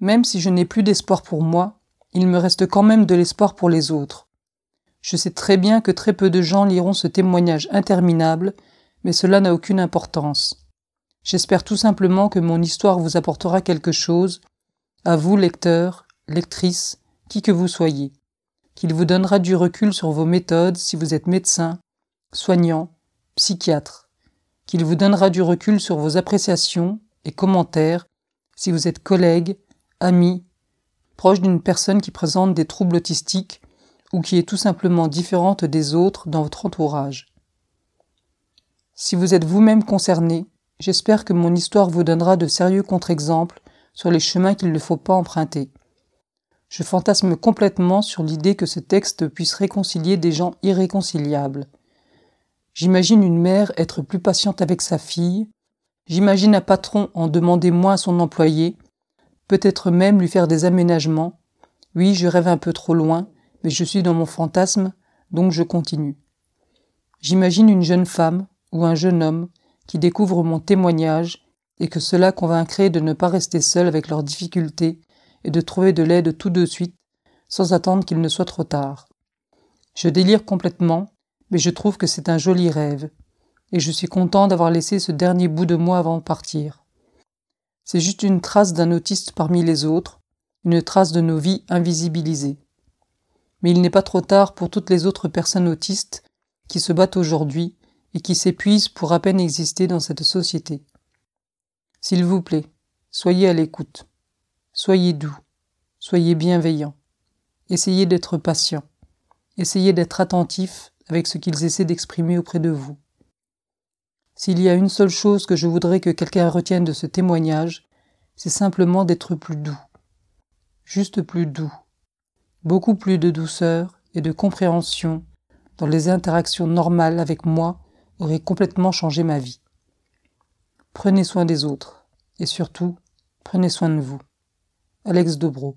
Même si je n'ai plus d'espoir pour moi, il me reste quand même de l'espoir pour les autres. Je sais très bien que très peu de gens liront ce témoignage interminable, mais cela n'a aucune importance. J'espère tout simplement que mon histoire vous apportera quelque chose, à vous lecteurs, lectrices, qui que vous soyez, qu'il vous donnera du recul sur vos méthodes si vous êtes médecin, soignant, psychiatre, qu'il vous donnera du recul sur vos appréciations et commentaires si vous êtes collègue, ami, proche d'une personne qui présente des troubles autistiques ou qui est tout simplement différente des autres dans votre entourage. Si vous êtes vous-même concerné, j'espère que mon histoire vous donnera de sérieux contre-exemples sur les chemins qu'il ne faut pas emprunter. Je fantasme complètement sur l'idée que ce texte puisse réconcilier des gens irréconciliables. J'imagine une mère être plus patiente avec sa fille, j'imagine un patron en demander moins à son employé, peut-être même lui faire des aménagements. Oui, je rêve un peu trop loin, mais je suis dans mon fantasme, donc je continue. J'imagine une jeune femme ou un jeune homme qui découvre mon témoignage et que cela convaincrait de ne pas rester seul avec leurs difficultés et de trouver de l'aide tout de suite, sans attendre qu'il ne soit trop tard. Je délire complètement, mais je trouve que c'est un joli rêve, et je suis content d'avoir laissé ce dernier bout de moi avant de partir. C'est juste une trace d'un autiste parmi les autres, une trace de nos vies invisibilisées. Mais il n'est pas trop tard pour toutes les autres personnes autistes qui se battent aujourd'hui et qui s'épuisent pour à peine exister dans cette société. S'il vous plaît, soyez à l'écoute. Soyez doux, soyez bienveillants, essayez d'être patient, essayez d'être attentif avec ce qu'ils essaient d'exprimer auprès de vous. S'il y a une seule chose que je voudrais que quelqu'un retienne de ce témoignage, c'est simplement d'être plus doux, juste plus doux, beaucoup plus de douceur et de compréhension dans les interactions normales avec moi aurait complètement changé ma vie. Prenez soin des autres et surtout, prenez soin de vous. Alex Dobro.